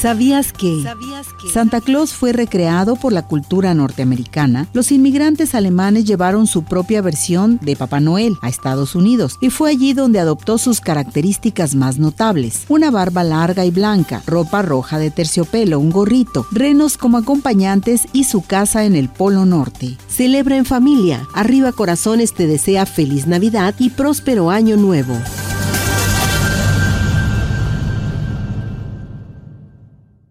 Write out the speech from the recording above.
¿Sabías que Santa Claus fue recreado por la cultura norteamericana? Los inmigrantes alemanes llevaron su propia versión de Papá Noel a Estados Unidos y fue allí donde adoptó sus características más notables. Una barba larga y blanca, ropa roja de terciopelo, un gorrito, renos como acompañantes y su casa en el Polo Norte. Celebra en familia. Arriba Corazones te desea feliz Navidad y próspero año nuevo.